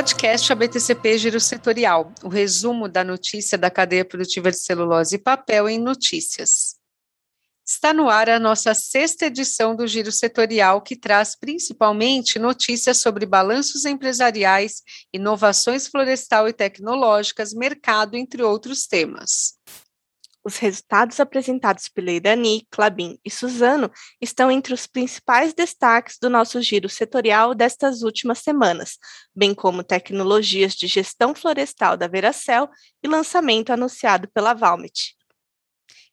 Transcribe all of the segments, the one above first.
Podcast ABTCP Giro Setorial, o resumo da notícia da cadeia produtiva de celulose e papel em notícias. Está no ar a nossa sexta edição do Giro Setorial, que traz principalmente notícias sobre balanços empresariais, inovações florestal e tecnológicas, mercado, entre outros temas. Os resultados apresentados pela Irani, Clabin e Suzano estão entre os principais destaques do nosso giro setorial destas últimas semanas, bem como tecnologias de gestão florestal da Veracel e lançamento anunciado pela Valmet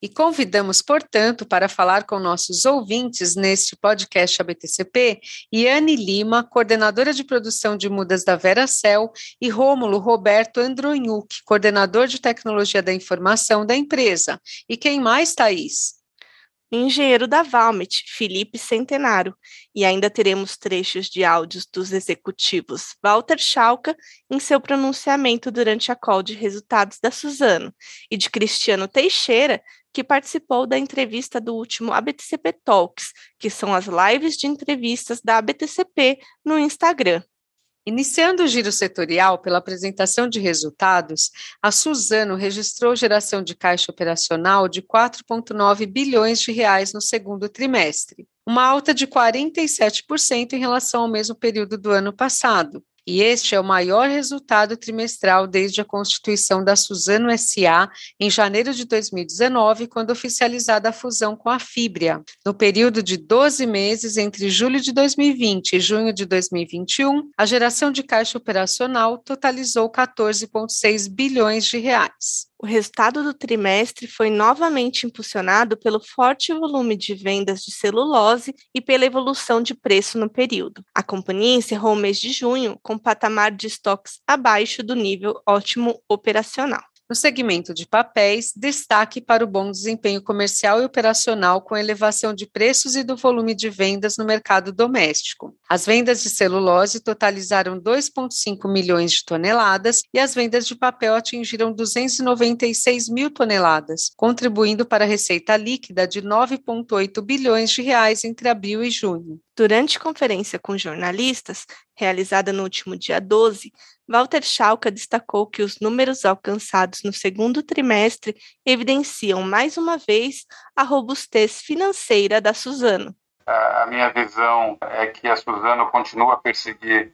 e convidamos, portanto, para falar com nossos ouvintes neste podcast ABTCP, Iane Lima, coordenadora de produção de mudas da Veracel, e Rômulo Roberto Andronhuk, coordenador de tecnologia da informação da empresa. E quem mais, Thaís? Engenheiro da Valmet, Felipe Centenário, e ainda teremos trechos de áudios dos executivos Walter Schalka em seu pronunciamento durante a call de resultados da Suzano, e de Cristiano Teixeira, que participou da entrevista do último ABTCP Talks, que são as lives de entrevistas da ABTCP no Instagram. Iniciando o giro setorial pela apresentação de resultados, a Suzano registrou geração de caixa operacional de 4,9 bilhões de reais no segundo trimestre, uma alta de 47% em relação ao mesmo período do ano passado e este é o maior resultado trimestral desde a constituição da Suzano SA em janeiro de 2019, quando oficializada a fusão com a Fibria. No período de 12 meses entre julho de 2020 e junho de 2021, a geração de caixa operacional totalizou 14,6 bilhões de reais. O resultado do trimestre foi novamente impulsionado pelo forte volume de vendas de celulose e pela evolução de preço no período. A companhia encerrou o mês de junho com patamar de estoques abaixo do nível ótimo operacional. No segmento de papéis, destaque para o bom desempenho comercial e operacional com elevação de preços e do volume de vendas no mercado doméstico. As vendas de celulose totalizaram 2,5 milhões de toneladas e as vendas de papel atingiram 296 mil toneladas, contribuindo para a receita líquida de 9,8 bilhões de reais entre abril e junho. Durante conferência com jornalistas, realizada no último dia 12, Walter Schalka destacou que os números alcançados no segundo trimestre evidenciam mais uma vez a robustez financeira da Suzano. A minha visão é que a Suzano continua a perseguir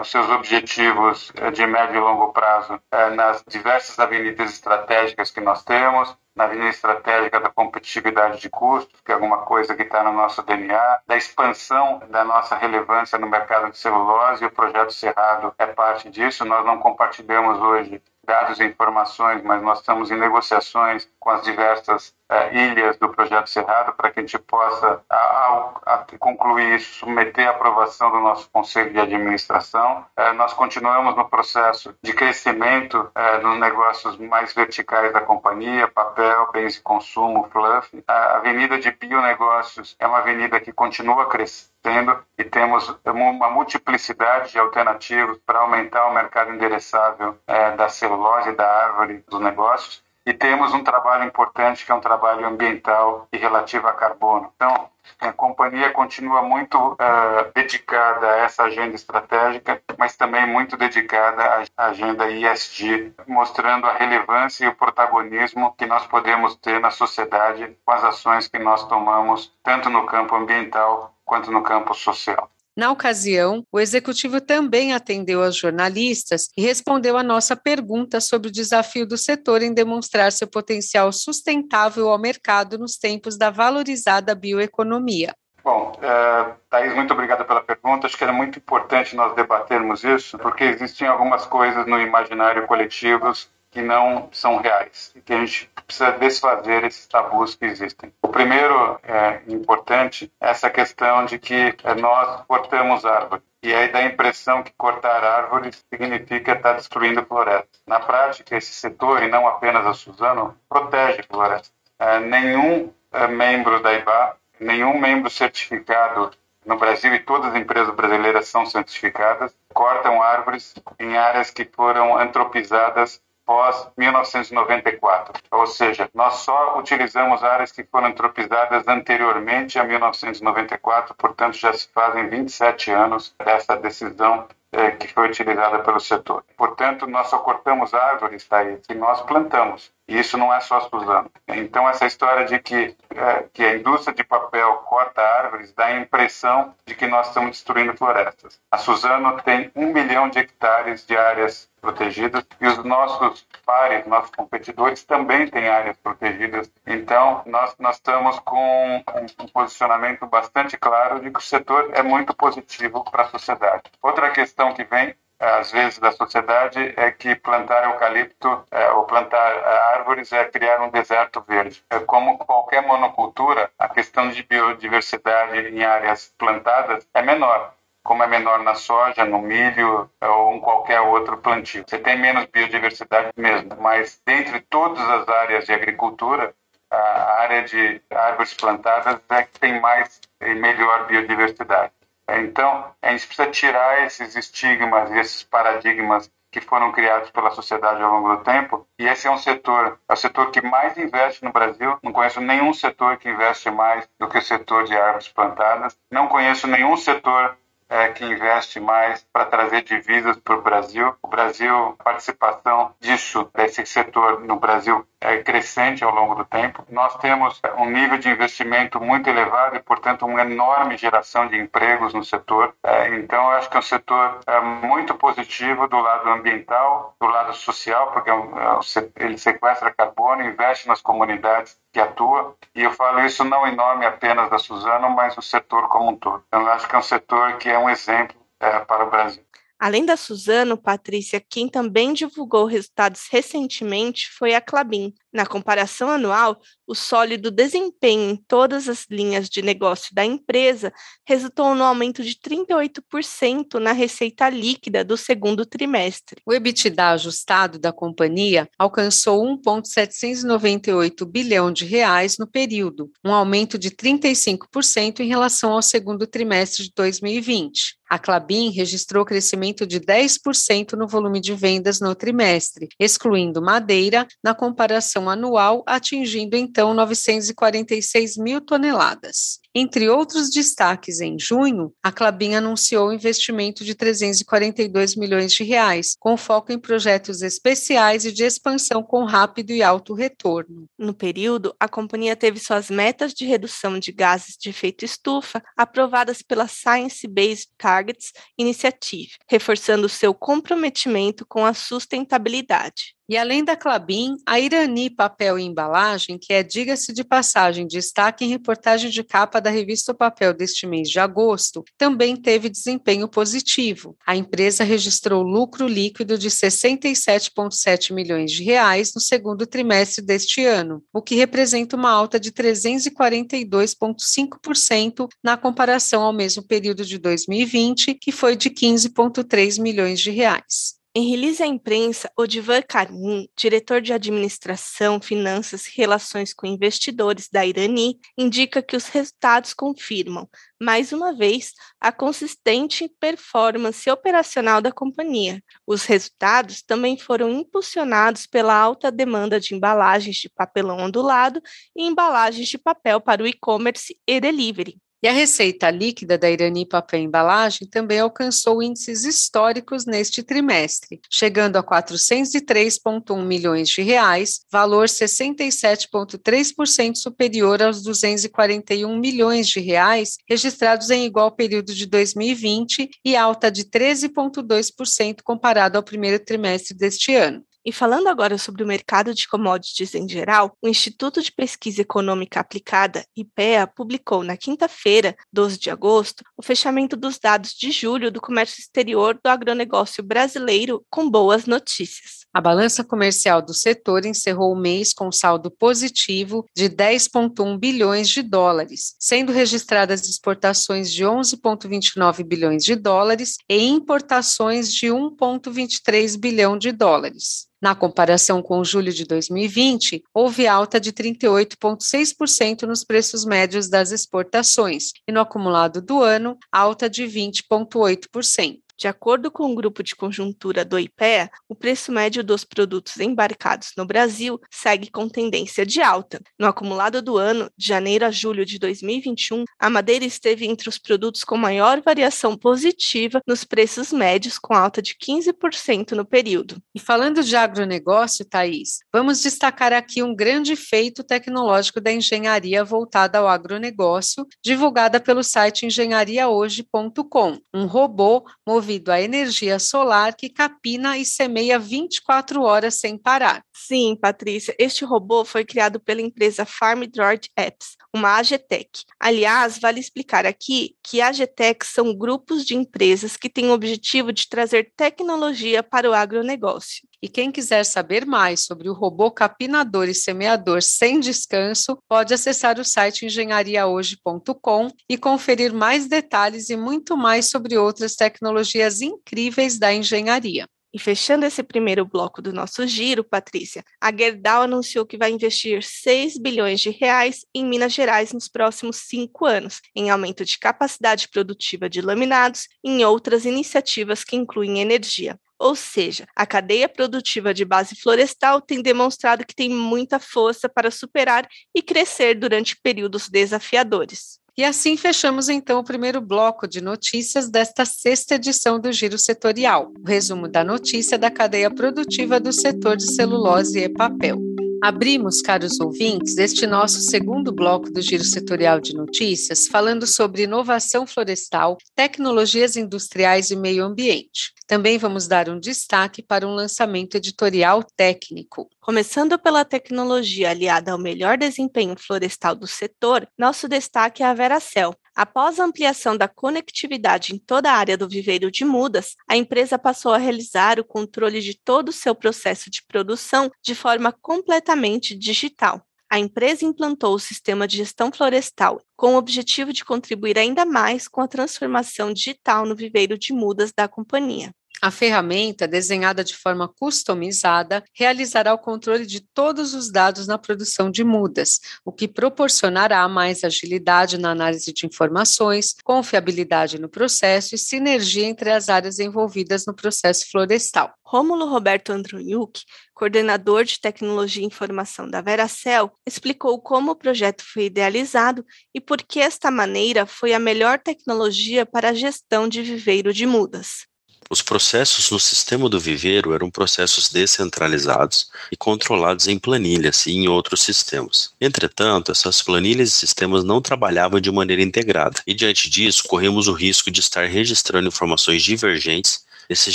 os seus objetivos de médio e longo prazo uh, nas diversas avenidas estratégicas que nós temos, na linha estratégica da competitividade de custos, que é alguma coisa que está no nosso DNA, da expansão da nossa relevância no mercado de celulose, e o projeto Cerrado é parte disso. Nós não compartilhamos hoje dados e informações, mas nós estamos em negociações com as diversas uh, ilhas do projeto Cerrado para que a gente possa, ao, concluir isso, submeter a aprovação do nosso conselho de administração. Uh, nós continuamos no processo de crescimento uh, nos negócios mais verticais da companhia, papel, bens de consumo, fluff. A avenida de bionegócios é uma avenida que continua crescendo tendo e temos uma multiplicidade de alternativas para aumentar o mercado endereçável é, da celulose, da árvore, dos negócios. E temos um trabalho importante que é um trabalho ambiental e relativo a carbono. Então, a companhia continua muito uh, dedicada a essa agenda estratégica, mas também muito dedicada à agenda ISG, mostrando a relevância e o protagonismo que nós podemos ter na sociedade com as ações que nós tomamos, tanto no campo ambiental quanto no campo social. Na ocasião, o executivo também atendeu aos jornalistas e respondeu à nossa pergunta sobre o desafio do setor em demonstrar seu potencial sustentável ao mercado nos tempos da valorizada bioeconomia. Bom, é, Thaís, muito obrigada pela pergunta. Acho que era muito importante nós debatermos isso, porque existem algumas coisas no imaginário coletivo que não são reais e que a gente precisa desfazer esses tabus que existem. O primeiro é importante é essa questão de que é, nós cortamos árvores. E aí dá a impressão que cortar árvores significa estar destruindo florestas. Na prática, esse setor, e não apenas a Suzano, protege florestas. É, nenhum é, membro da IBA, nenhum membro certificado no Brasil, e todas as empresas brasileiras são certificadas, cortam árvores em áreas que foram antropizadas pós 1994. Ou seja, nós só utilizamos áreas que foram antropizadas anteriormente a 1994, portanto já se fazem 27 anos dessa decisão é, que foi utilizada pelo setor. Portanto, nós só cortamos árvores daí que nós plantamos. E isso não é só Suzano. Então, essa história de que, é, que a indústria de papel corta árvores dá a impressão de que nós estamos destruindo florestas. A Suzano tem um milhão de hectares de áreas protegidas e os nossos pares, nossos competidores também têm áreas protegidas. Então, nós, nós estamos com um, um posicionamento bastante claro de que o setor é muito positivo para a sociedade. Outra questão que vem às vezes da sociedade é que plantar eucalipto é, ou plantar é, árvores é criar um deserto verde. É como qualquer monocultura, a questão de biodiversidade em áreas plantadas é menor como é menor na soja, no milho ou em qualquer outro plantio. Você tem menos biodiversidade mesmo, mas dentre todas as áreas de agricultura, a área de árvores plantadas é que tem mais e melhor biodiversidade. Então, a gente precisa tirar esses estigmas e esses paradigmas que foram criados pela sociedade ao longo do tempo. E esse é um setor, é o setor que mais investe no Brasil. Não conheço nenhum setor que investe mais do que o setor de árvores plantadas. Não conheço nenhum setor é, que investe mais para trazer divisas para o Brasil. O Brasil, a participação disso, desse setor no Brasil, é crescente ao longo do tempo. Nós temos um nível de investimento muito elevado e, portanto, uma enorme geração de empregos no setor. É, então, eu acho que é um setor é, muito positivo do lado ambiental, do lado social, porque é é ele sequestra carbono, investe nas comunidades que atua. E eu falo isso não em nome apenas da Suzano, mas do setor como um todo. Então, eu acho que é um setor que é um exemplo é, para o Brasil. Além da Suzano, Patrícia, quem também divulgou resultados recentemente foi a Clabin. Na comparação anual, o sólido desempenho em todas as linhas de negócio da empresa resultou no aumento de 38% na receita líquida do segundo trimestre. O EBITDA ajustado da companhia alcançou 1,798 bilhão de reais no período, um aumento de 35% em relação ao segundo trimestre de 2020. A Clabin registrou crescimento de 10% no volume de vendas no trimestre, excluindo madeira, na comparação anual, atingindo então 946 mil toneladas. Entre outros destaques, em junho, a Clabin anunciou investimento de 342 milhões de reais, com foco em projetos especiais e de expansão com rápido e alto retorno. No período, a companhia teve suas metas de redução de gases de efeito estufa aprovadas pela Science Based Targets Initiative, reforçando seu comprometimento com a sustentabilidade. E além da Clabin, a Irani Papel e Embalagem, que é, diga-se de passagem, destaque em reportagem de capa da revista Papel deste mês de agosto, também teve desempenho positivo. A empresa registrou lucro líquido de 67,7 milhões de reais no segundo trimestre deste ano, o que representa uma alta de 342,5% na comparação ao mesmo período de 2020, que foi de 15,3 milhões de reais. Em release à imprensa, Odivan Karim, diretor de administração, finanças e relações com investidores da Irani, indica que os resultados confirmam, mais uma vez, a consistente performance operacional da companhia. Os resultados também foram impulsionados pela alta demanda de embalagens de papelão ondulado e embalagens de papel para o e-commerce e delivery. E a receita líquida da Irani Papel Embalagem também alcançou índices históricos neste trimestre, chegando a 403,1 milhões de reais, valor 67,3% superior aos 241 milhões de reais registrados em igual período de 2020 e alta de 13,2% comparado ao primeiro trimestre deste ano. E falando agora sobre o mercado de commodities em geral, o Instituto de Pesquisa Econômica Aplicada, IPEA, publicou na quinta-feira, 12 de agosto, o fechamento dos dados de julho do comércio exterior do agronegócio brasileiro com boas notícias. A balança comercial do setor encerrou o mês com saldo positivo de 10,1 bilhões de dólares, sendo registradas exportações de 11,29 bilhões de dólares e importações de 1,23 bilhão de dólares. Na comparação com julho de 2020, houve alta de 38,6% nos preços médios das exportações e no acumulado do ano, alta de 20,8%. De acordo com o grupo de conjuntura do IPEA, o preço médio dos produtos embarcados no Brasil segue com tendência de alta. No acumulado do ano, de janeiro a julho de 2021, a madeira esteve entre os produtos com maior variação positiva nos preços médios, com alta de 15% no período. E falando de agronegócio, Thaís, vamos destacar aqui um grande feito tecnológico da engenharia voltada ao agronegócio, divulgada pelo site engenhariahoje.com. Um robô movido a energia solar que capina e semeia 24 horas sem parar. Sim, Patrícia, este robô foi criado pela empresa Farm Droid Apps, uma AGTEC. Aliás, vale explicar aqui que AGTEC são grupos de empresas que têm o objetivo de trazer tecnologia para o agronegócio. E quem quiser saber mais sobre o robô capinador e semeador sem descanso, pode acessar o site engenhariahoje.com e conferir mais detalhes e muito mais sobre outras tecnologias incríveis da engenharia. E fechando esse primeiro bloco do nosso giro, Patrícia, a Gerdau anunciou que vai investir 6 bilhões de reais em Minas Gerais nos próximos cinco anos, em aumento de capacidade produtiva de laminados e em outras iniciativas que incluem energia. Ou seja, a cadeia produtiva de base florestal tem demonstrado que tem muita força para superar e crescer durante períodos desafiadores. E assim fechamos então o primeiro bloco de notícias desta sexta edição do Giro Setorial, o resumo da notícia da cadeia produtiva do setor de celulose e papel. Abrimos, caros ouvintes, este nosso segundo bloco do Giro Setorial de Notícias, falando sobre inovação florestal, tecnologias industriais e meio ambiente. Também vamos dar um destaque para um lançamento editorial técnico. Começando pela tecnologia aliada ao melhor desempenho florestal do setor, nosso destaque é a Veracel, Após a ampliação da conectividade em toda a área do viveiro de mudas, a empresa passou a realizar o controle de todo o seu processo de produção de forma completamente digital. A empresa implantou o sistema de gestão florestal com o objetivo de contribuir ainda mais com a transformação digital no viveiro de mudas da companhia. A ferramenta, desenhada de forma customizada, realizará o controle de todos os dados na produção de mudas, o que proporcionará mais agilidade na análise de informações, confiabilidade no processo e sinergia entre as áreas envolvidas no processo florestal. Rômulo Roberto Androniuk, coordenador de tecnologia e informação da Veracel, explicou como o projeto foi idealizado e por que esta maneira foi a melhor tecnologia para a gestão de viveiro de mudas. Os processos no sistema do viveiro eram processos descentralizados e controlados em planilhas e em outros sistemas. Entretanto, essas planilhas e sistemas não trabalhavam de maneira integrada, e diante disso, corremos o risco de estar registrando informações divergentes nesses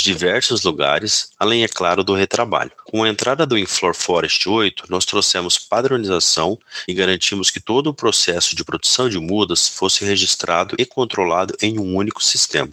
diversos lugares, além, é claro, do retrabalho. Com a entrada do Inflor Forest 8, nós trouxemos padronização e garantimos que todo o processo de produção de mudas fosse registrado e controlado em um único sistema.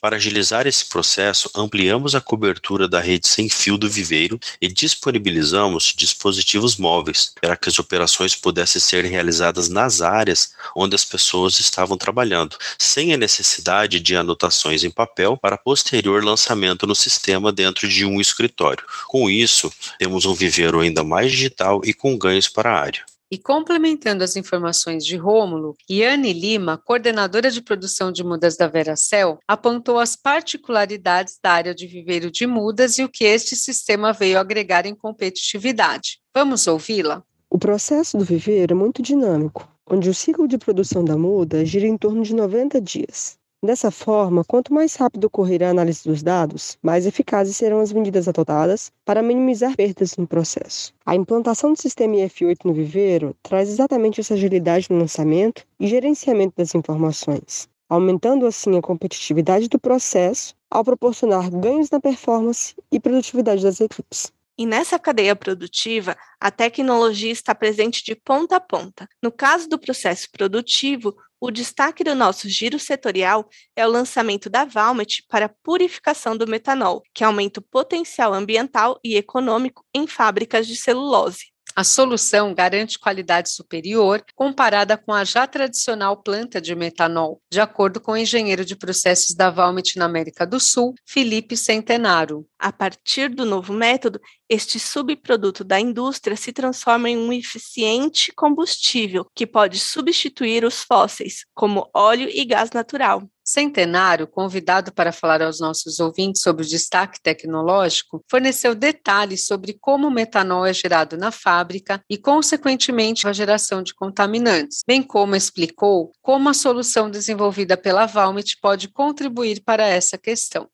Para agilizar esse processo, ampliamos a cobertura da rede sem fio do viveiro e disponibilizamos dispositivos móveis para que as operações pudessem ser realizadas nas áreas onde as pessoas estavam trabalhando, sem a necessidade de anotações em papel para posterior lançamento no sistema dentro de um escritório. Com isso, temos um viveiro ainda mais digital e com ganhos para a área. E complementando as informações de Rômulo, Yane Lima, coordenadora de produção de mudas da Veracel, apontou as particularidades da área de viveiro de mudas e o que este sistema veio agregar em competitividade. Vamos ouvi-la? O processo do viveiro é muito dinâmico, onde o ciclo de produção da muda gira em torno de 90 dias. Dessa forma, quanto mais rápido ocorrer a análise dos dados, mais eficazes serão as medidas adotadas para minimizar perdas no processo. A implantação do sistema IF8 no viveiro traz exatamente essa agilidade no lançamento e gerenciamento das informações, aumentando assim a competitividade do processo ao proporcionar ganhos na performance e produtividade das equipes. E nessa cadeia produtiva, a tecnologia está presente de ponta a ponta. No caso do processo produtivo, o destaque do nosso giro setorial é o lançamento da Valmet para purificação do metanol, que aumenta o potencial ambiental e econômico em fábricas de celulose. A solução garante qualidade superior comparada com a já tradicional planta de metanol, de acordo com o engenheiro de processos da Valmet na América do Sul, Felipe Centenaro. A partir do novo método, este subproduto da indústria se transforma em um eficiente combustível que pode substituir os fósseis, como óleo e gás natural. Centenário, convidado para falar aos nossos ouvintes sobre o destaque tecnológico, forneceu detalhes sobre como o metanol é gerado na fábrica e, consequentemente, a geração de contaminantes, bem como explicou como a solução desenvolvida pela Valmet pode contribuir para essa questão.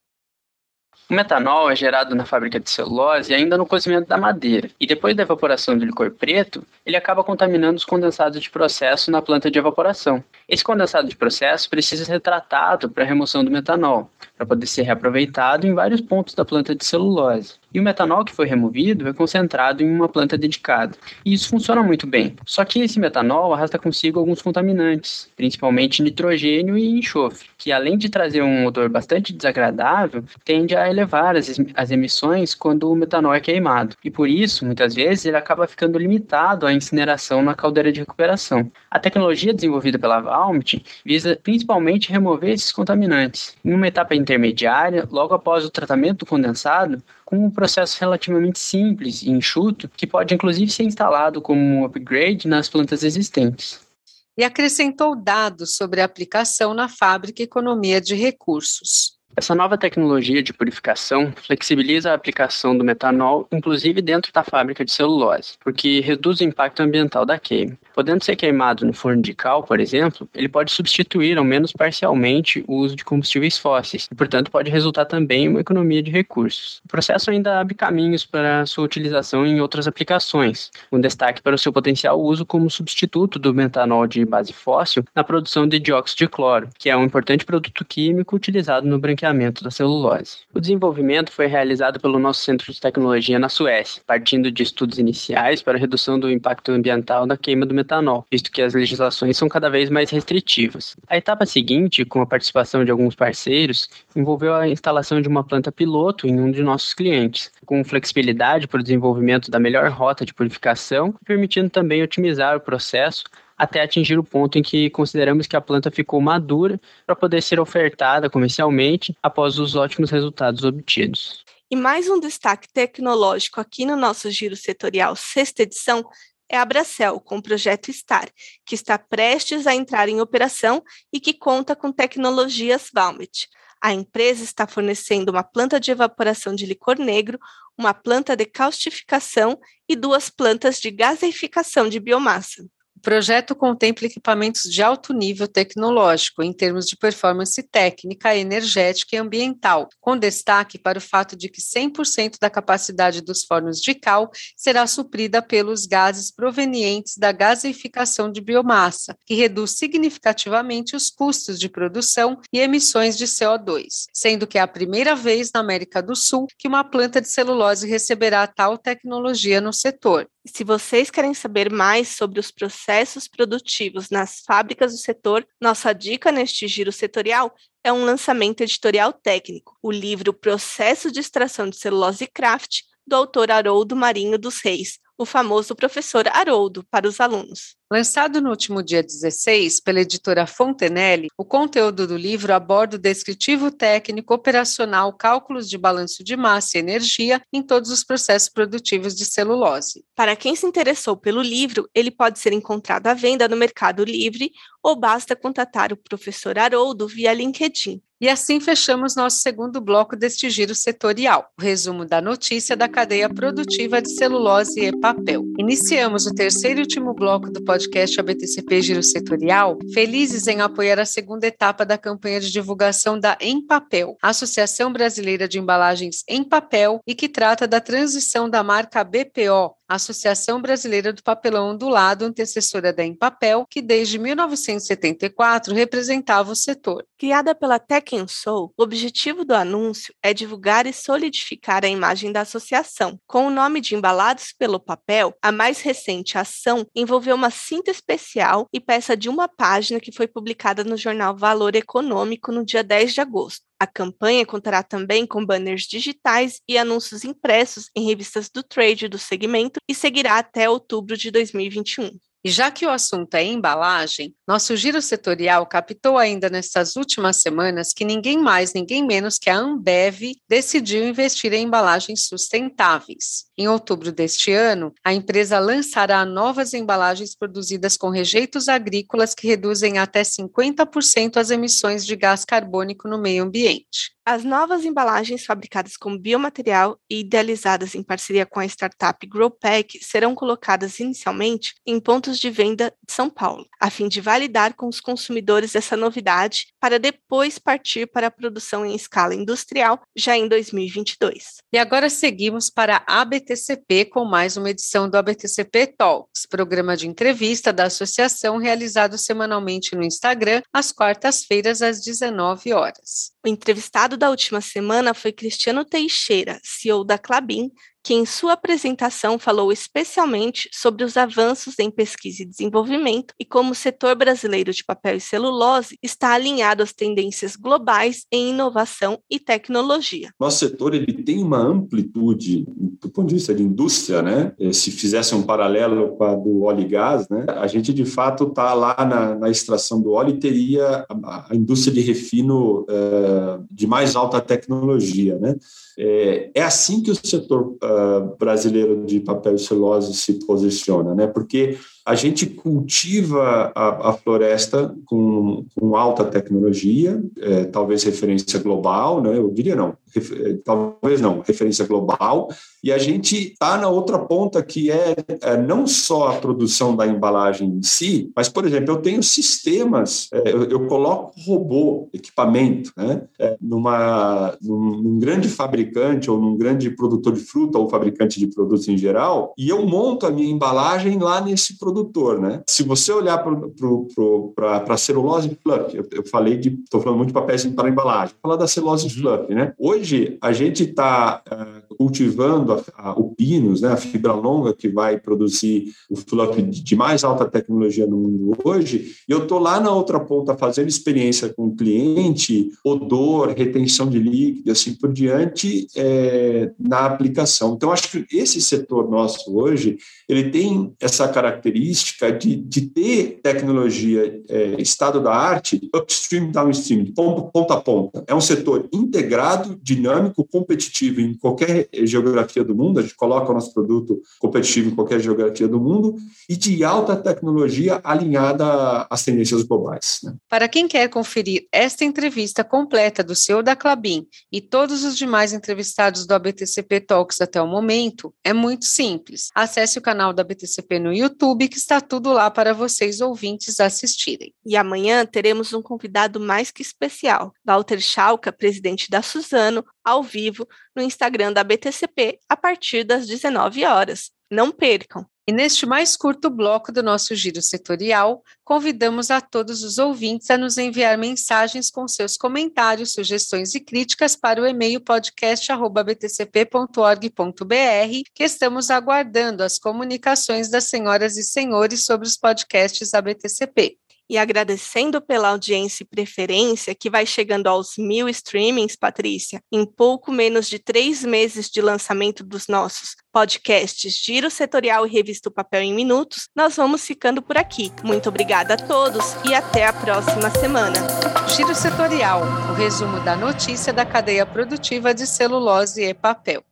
O metanol é gerado na fábrica de celulose ainda no cozimento da madeira, e depois da evaporação do licor preto, ele acaba contaminando os condensados de processo na planta de evaporação. Esse condensado de processo precisa ser tratado para a remoção do metanol, para poder ser reaproveitado em vários pontos da planta de celulose. E o metanol que foi removido é concentrado em uma planta dedicada. E isso funciona muito bem. Só que esse metanol arrasta consigo alguns contaminantes, principalmente nitrogênio e enxofre, que além de trazer um odor bastante desagradável, tende a elevar as, as emissões quando o metanol é queimado. E por isso, muitas vezes, ele acaba ficando limitado à incineração na caldeira de recuperação. A tecnologia desenvolvida pela Valmet visa principalmente remover esses contaminantes. Em uma etapa intermediária, logo após o tratamento do condensado, com um processo relativamente simples e enxuto, que pode inclusive ser instalado como um upgrade nas plantas existentes. E acrescentou dados sobre a aplicação na fábrica e economia de recursos. Essa nova tecnologia de purificação flexibiliza a aplicação do metanol, inclusive dentro da fábrica de celulose, porque reduz o impacto ambiental da queima. Podendo ser queimado no forno de cal, por exemplo, ele pode substituir, ao menos parcialmente, o uso de combustíveis fósseis, e, portanto, pode resultar também em uma economia de recursos. O processo ainda abre caminhos para sua utilização em outras aplicações, com destaque para o seu potencial uso como substituto do metanol de base fóssil na produção de dióxido de cloro, que é um importante produto químico utilizado no branqueamento branqueamento da celulose. O desenvolvimento foi realizado pelo nosso Centro de Tecnologia na Suécia, partindo de estudos iniciais para redução do impacto ambiental da queima do metanol, visto que as legislações são cada vez mais restritivas. A etapa seguinte, com a participação de alguns parceiros, envolveu a instalação de uma planta piloto em um de nossos clientes, com flexibilidade para o desenvolvimento da melhor rota de purificação, permitindo também otimizar o processo até atingir o ponto em que consideramos que a planta ficou madura para poder ser ofertada comercialmente após os ótimos resultados obtidos. E mais um destaque tecnológico aqui no nosso giro setorial sexta edição é a Bracel, com o projeto STAR, que está prestes a entrar em operação e que conta com tecnologias Valmet. A empresa está fornecendo uma planta de evaporação de licor negro, uma planta de caustificação e duas plantas de gaseificação de biomassa. O projeto contempla equipamentos de alto nível tecnológico, em termos de performance técnica, energética e ambiental, com destaque para o fato de que 100% da capacidade dos fornos de cal será suprida pelos gases provenientes da gaseificação de biomassa, que reduz significativamente os custos de produção e emissões de CO2, sendo que é a primeira vez na América do Sul que uma planta de celulose receberá tal tecnologia no setor. Se vocês querem saber mais sobre os processos produtivos nas fábricas do setor, nossa dica neste giro setorial é um lançamento editorial técnico, o livro Processo de Extração de Celulose Craft, do autor Haroldo Marinho dos Reis, o famoso professor Haroldo, para os alunos. Lançado no último dia 16 pela editora Fontenelle, o conteúdo do livro aborda o descritivo técnico operacional, cálculos de balanço de massa e energia em todos os processos produtivos de celulose. Para quem se interessou pelo livro, ele pode ser encontrado à venda no Mercado Livre ou basta contatar o professor Haroldo via LinkedIn. E assim fechamos nosso segundo bloco deste giro setorial, o resumo da notícia da cadeia produtiva de celulose e papel. Iniciamos o terceiro e último bloco do podcast ABTCP Giro Setorial, felizes em apoiar a segunda etapa da campanha de divulgação da Em Papel, Associação Brasileira de Embalagens em Papel, e que trata da transição da marca BPO, Associação Brasileira do Papelão Ondulado, antecessora da Empapel, que desde 1974 representava o setor. Criada pela Tech Soul, o objetivo do anúncio é divulgar e solidificar a imagem da associação. Com o nome de Embalados pelo Papel, a mais recente ação envolveu uma cinta especial e peça de uma página que foi publicada no jornal Valor Econômico no dia 10 de agosto. A campanha contará também com banners digitais e anúncios impressos em revistas do trade do segmento e seguirá até outubro de 2021. E já que o assunto é embalagem, nosso giro setorial captou ainda nessas últimas semanas que ninguém mais, ninguém menos que a Ambev decidiu investir em embalagens sustentáveis. Em outubro deste ano, a empresa lançará novas embalagens produzidas com rejeitos agrícolas que reduzem até 50% as emissões de gás carbônico no meio ambiente. As novas embalagens fabricadas com biomaterial e idealizadas em parceria com a startup GrowPack serão colocadas inicialmente em pontos de venda de São Paulo, a fim de validar com os consumidores essa novidade para depois partir para a produção em escala industrial já em 2022. E agora seguimos para a ABTCP com mais uma edição do ABTCP Talks, programa de entrevista da associação realizado semanalmente no Instagram às quartas-feiras às 19 horas. O entrevistado da última semana foi Cristiano Teixeira, CEO da Clabin, que em sua apresentação falou especialmente sobre os avanços em pesquisa e desenvolvimento e como o setor brasileiro de papel e celulose está alinhado às tendências globais em inovação e tecnologia. Nosso setor ele tem uma amplitude do ponto de vista de indústria, né? Eh, se fizesse um paralelo com a do óleo e gás, né? A gente de fato está lá na, na, extração do óleo e teria a, a indústria de refino uh, de mais alta tecnologia, né? É, é assim que o setor uh, brasileiro de papel e celulose se posiciona, né? Porque a gente cultiva a, a floresta com, com, alta tecnologia, é, talvez referência global, né? Eu diria não, é, talvez não, referência global, e a gente está na outra ponta que é, é, não só a produção da embalagem em si, mas, por exemplo, eu tenho sistemas, é, eu, eu, coloco robô, equipamento, né? É, numa, num, num grande fabricante ou num grande produtor de fruta ou fabricante de produtos em geral, e eu monto a minha embalagem lá nesse produto produtor, né? Se você olhar para a celulose fluff, eu, eu falei de, estou falando muito de papéis para embalagem, vou falar da celulose uhum. fluff, né? Hoje a gente está uh, eh, cultivando a, a, o pinus, né? A fibra longa que vai produzir o fluff de, de mais alta tecnologia no mundo hoje. E eu estou lá na outra ponta fazendo experiência com o cliente, odor, retenção de líquido, assim por diante, é, na aplicação. Então acho que esse setor nosso hoje ele tem essa característica característica de, de ter tecnologia é, estado da arte upstream, downstream, ponta a ponta. É um setor integrado, dinâmico, competitivo em qualquer geografia do mundo, a gente coloca o nosso produto competitivo em qualquer geografia do mundo, e de alta tecnologia alinhada às tendências globais. Né? Para quem quer conferir esta entrevista completa do CEO da Clabin e todos os demais entrevistados do ABTCP Talks até o momento, é muito simples. Acesse o canal da ABTCP no YouTube, está tudo lá para vocês ouvintes assistirem. E amanhã teremos um convidado mais que especial, Walter Schalka, presidente da Suzano, ao vivo no Instagram da BTCP a partir das 19 horas. Não percam! E neste mais curto bloco do nosso giro setorial, convidamos a todos os ouvintes a nos enviar mensagens com seus comentários, sugestões e críticas para o e-mail podcast.btcp.org.br, que estamos aguardando as comunicações das senhoras e senhores sobre os podcasts da BTCP e agradecendo pela audiência e preferência que vai chegando aos mil streamings, Patrícia, em pouco menos de três meses de lançamento dos nossos podcasts Giro Setorial e Revista Papel em Minutos, nós vamos ficando por aqui. Muito obrigada a todos e até a próxima semana. Giro Setorial, o resumo da notícia da cadeia produtiva de celulose e papel.